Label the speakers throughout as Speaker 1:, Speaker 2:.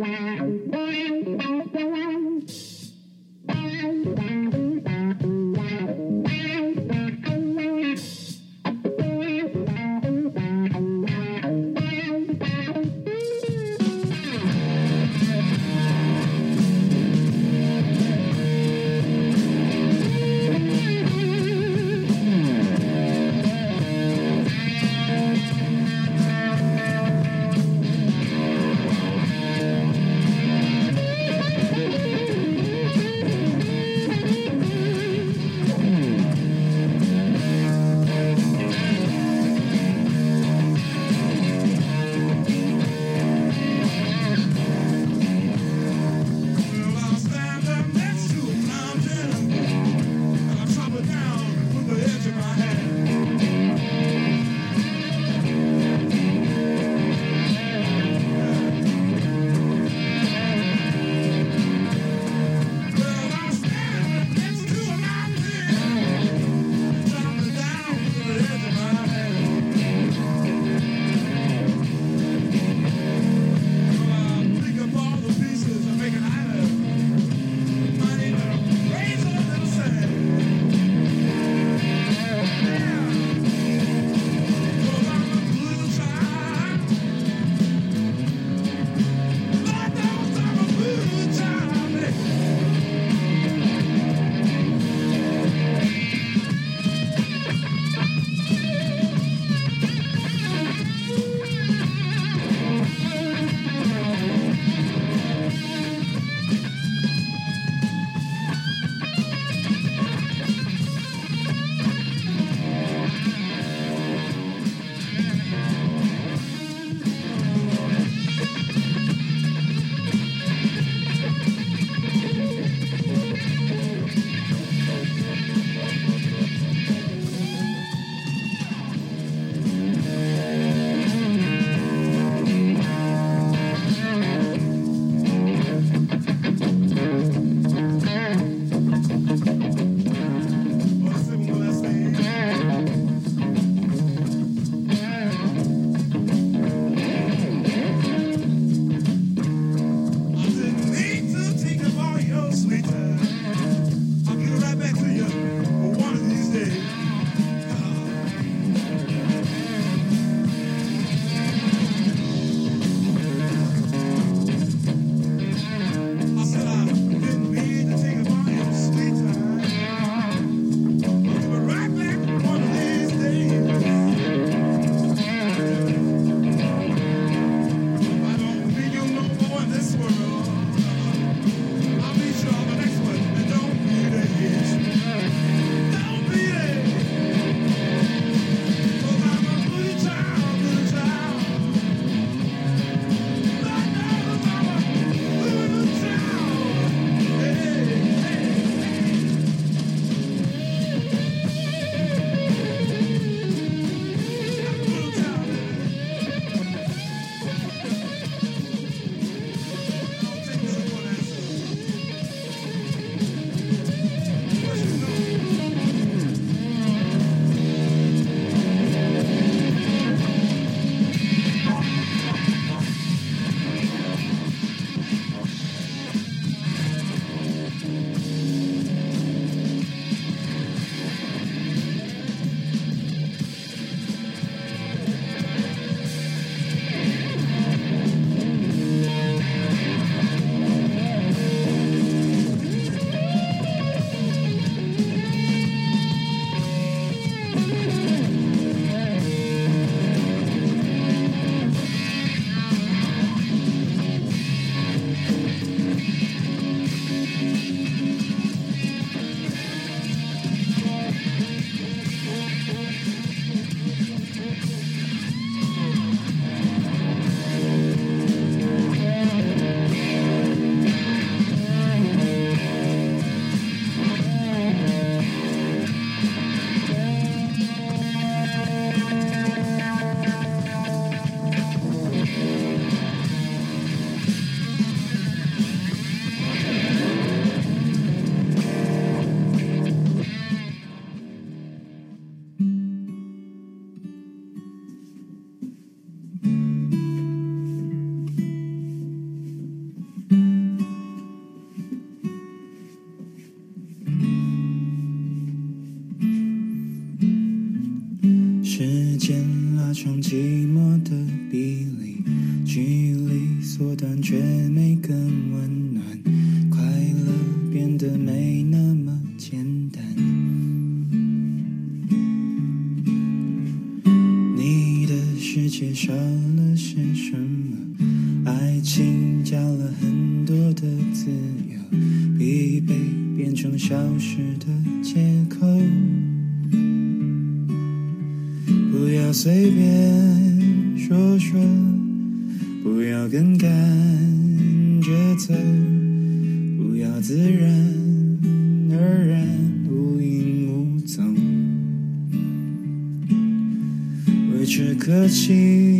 Speaker 1: Wow. 情加了很多的自由，疲惫变成消失的借口。不要随便说说，不要跟感觉走，不要自然而然无影无踪，未知可惜。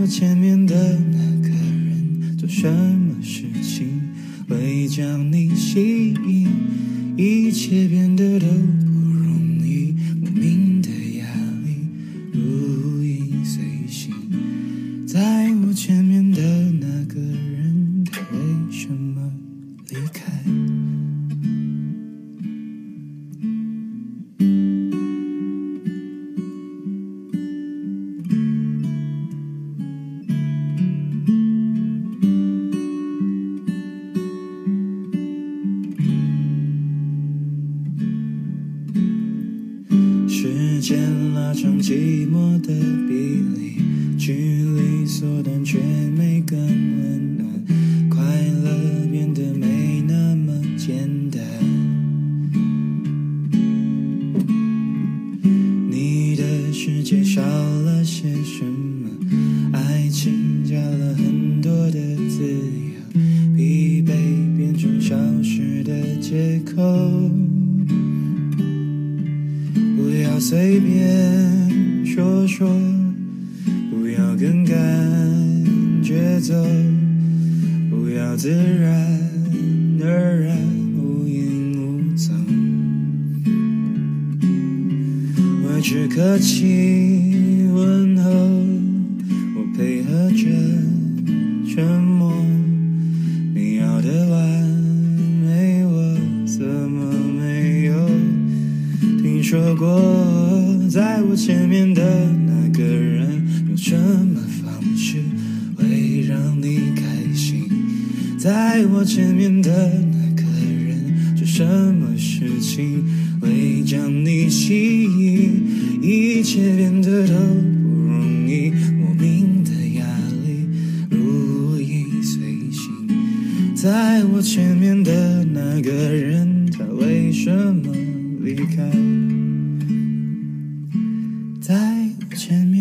Speaker 1: 我前面的那个人做什么事情会将你吸引一切变得都说过在我前面的那个人用什么方式会让你开心在我前面的那个人做什么事情会将你吸引一切变得都不容易莫名的压力如影随形在我前面的那个人他为什么离开，
Speaker 2: 再见。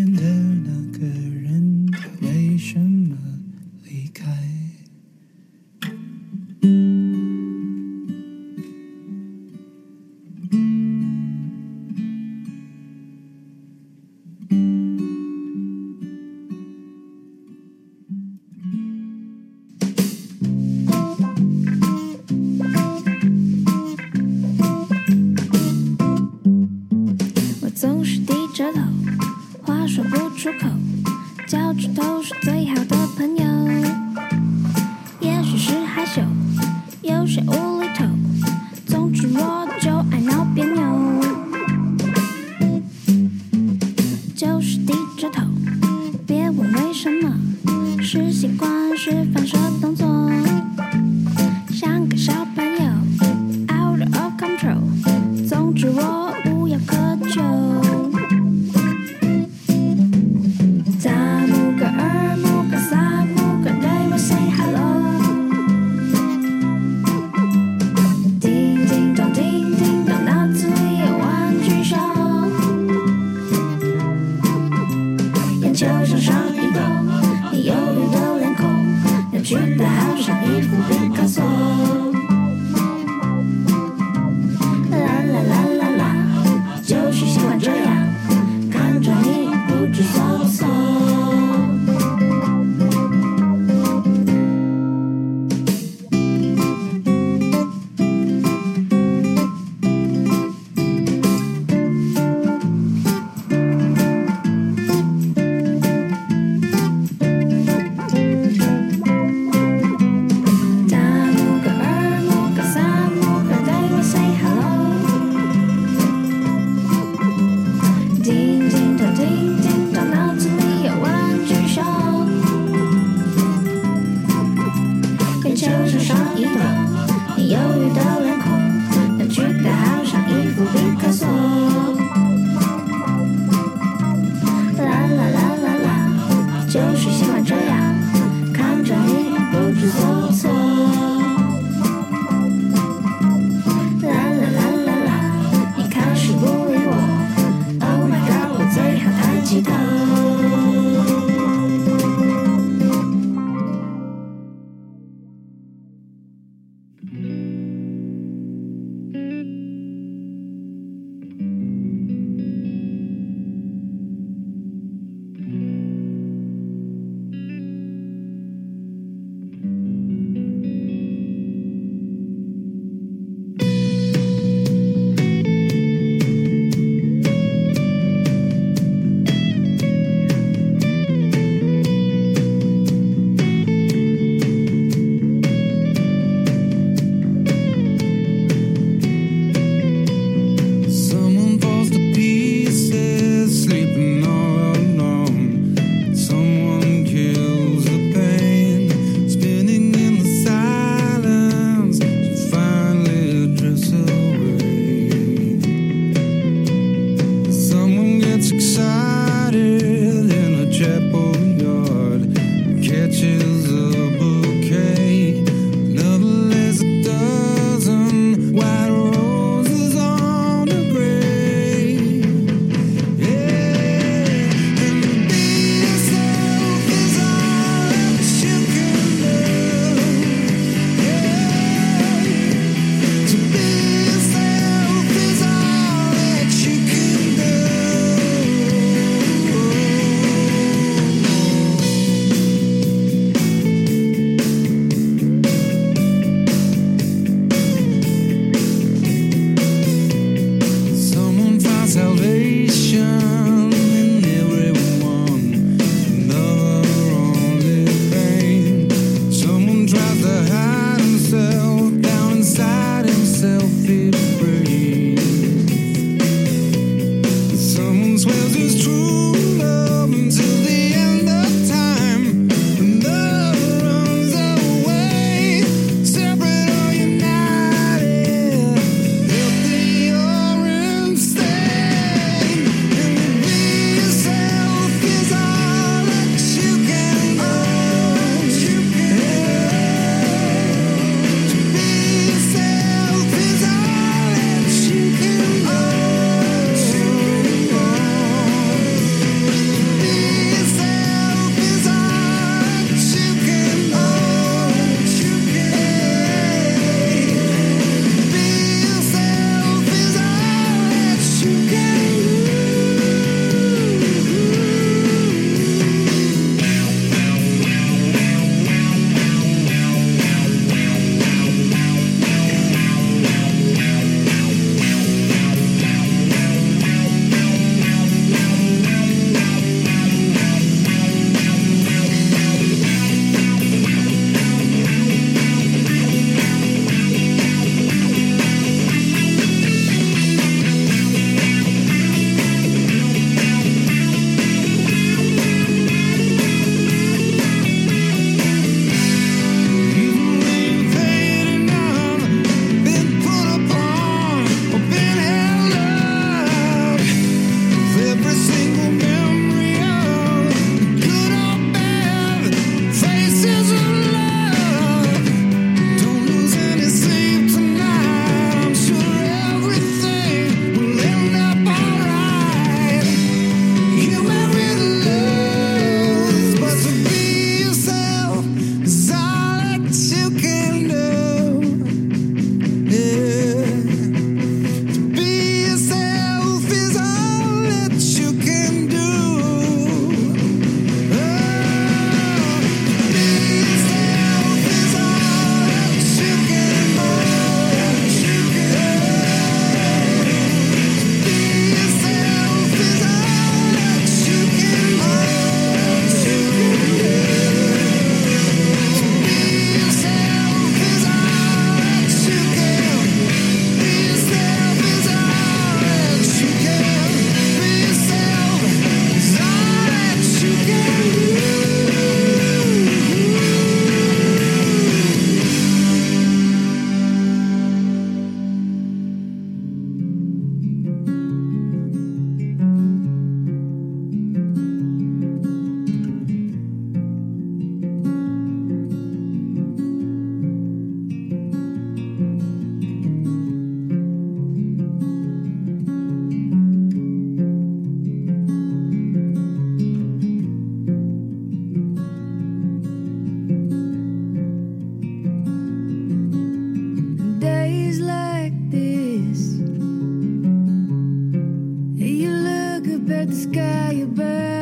Speaker 2: bad sky, above.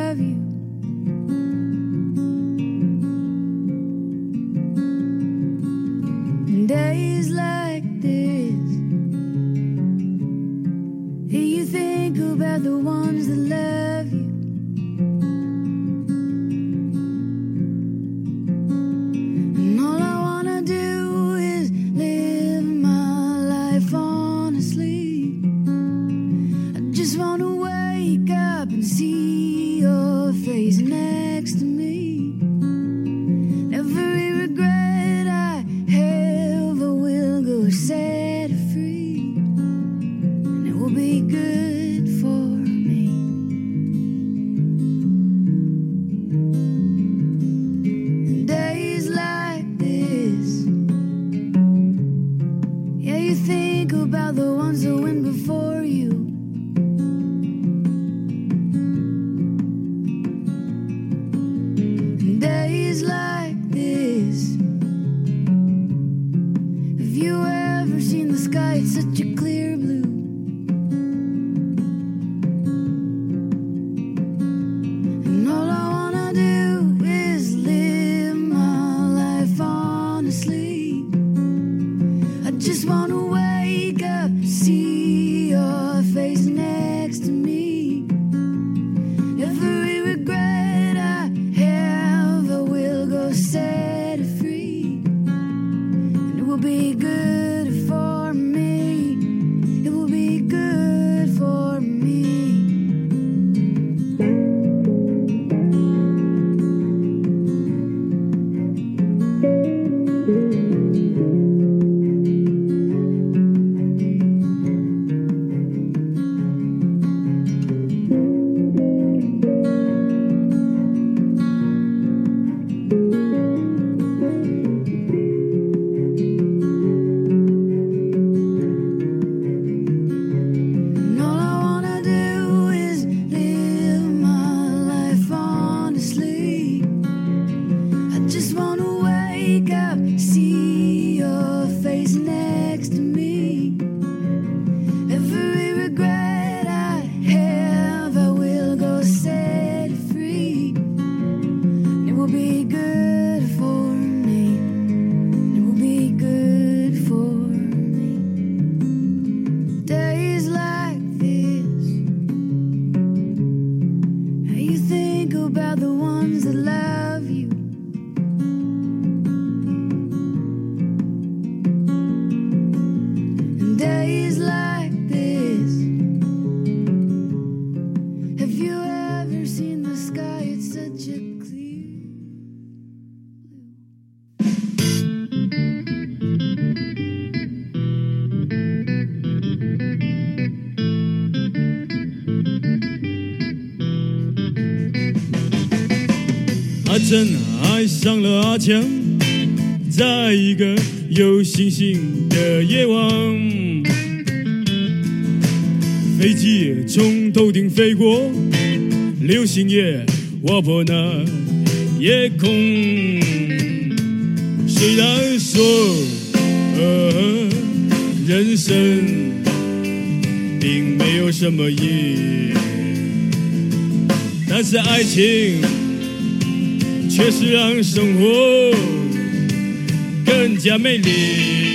Speaker 2: Be good
Speaker 3: 真爱上了阿强，在一个有星星的夜晚，飞机从头顶飞过，流星也划破那夜空。虽然说，呃，人生并没有什么意义，但是爱情。确实让生活更加美丽。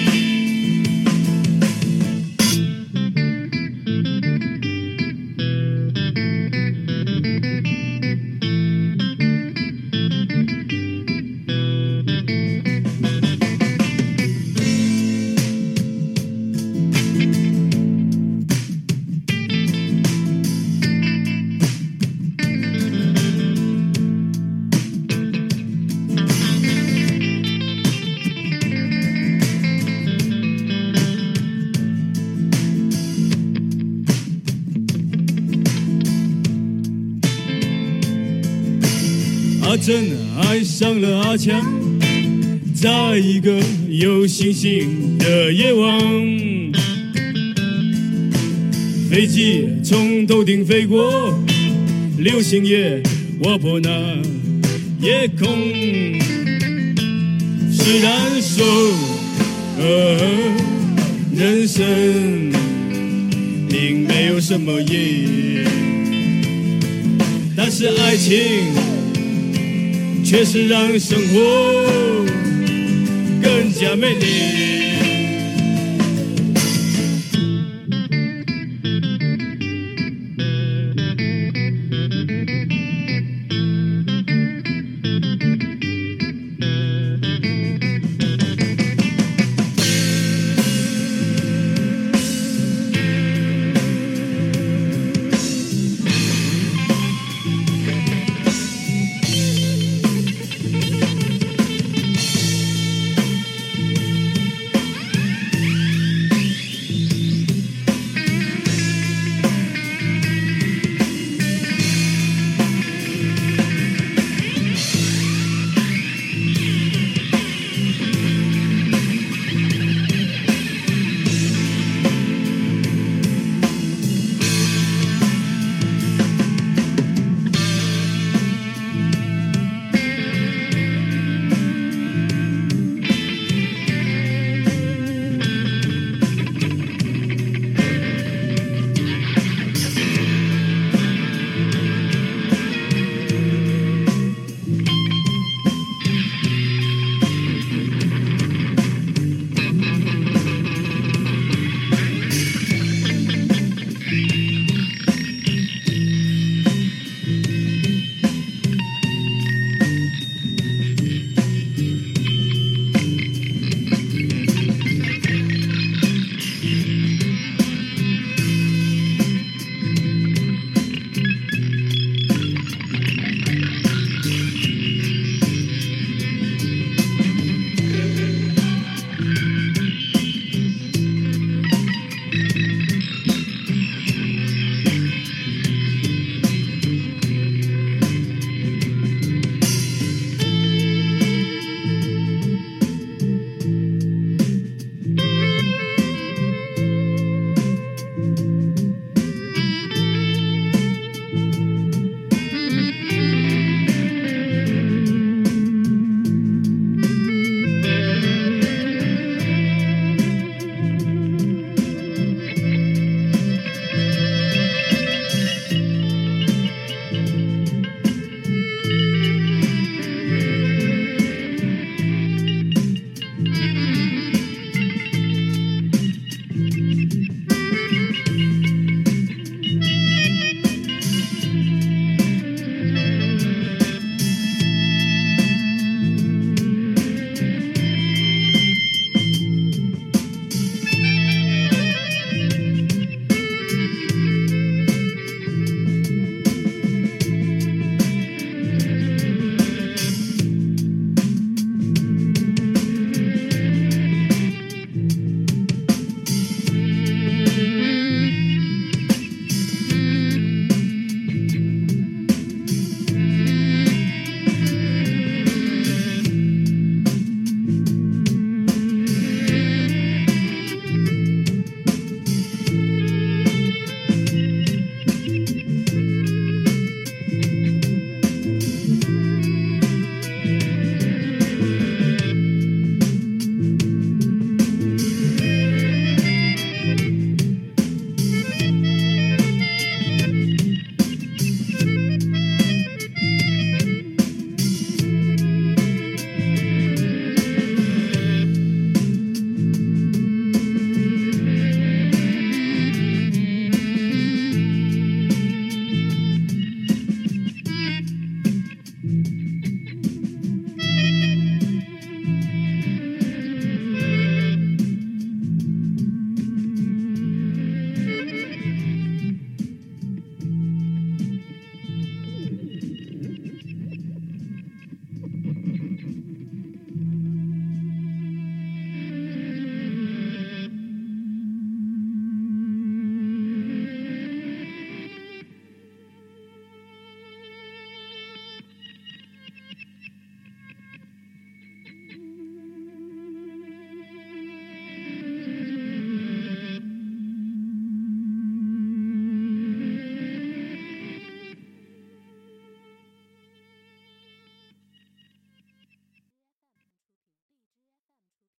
Speaker 3: 阿珍爱上了阿强，在一个有星星的夜晚，飞机从头顶飞过，流星也划破那夜空。虽然说，呃，人生并没有什么意义，但是爱情确实让生活更加美丽。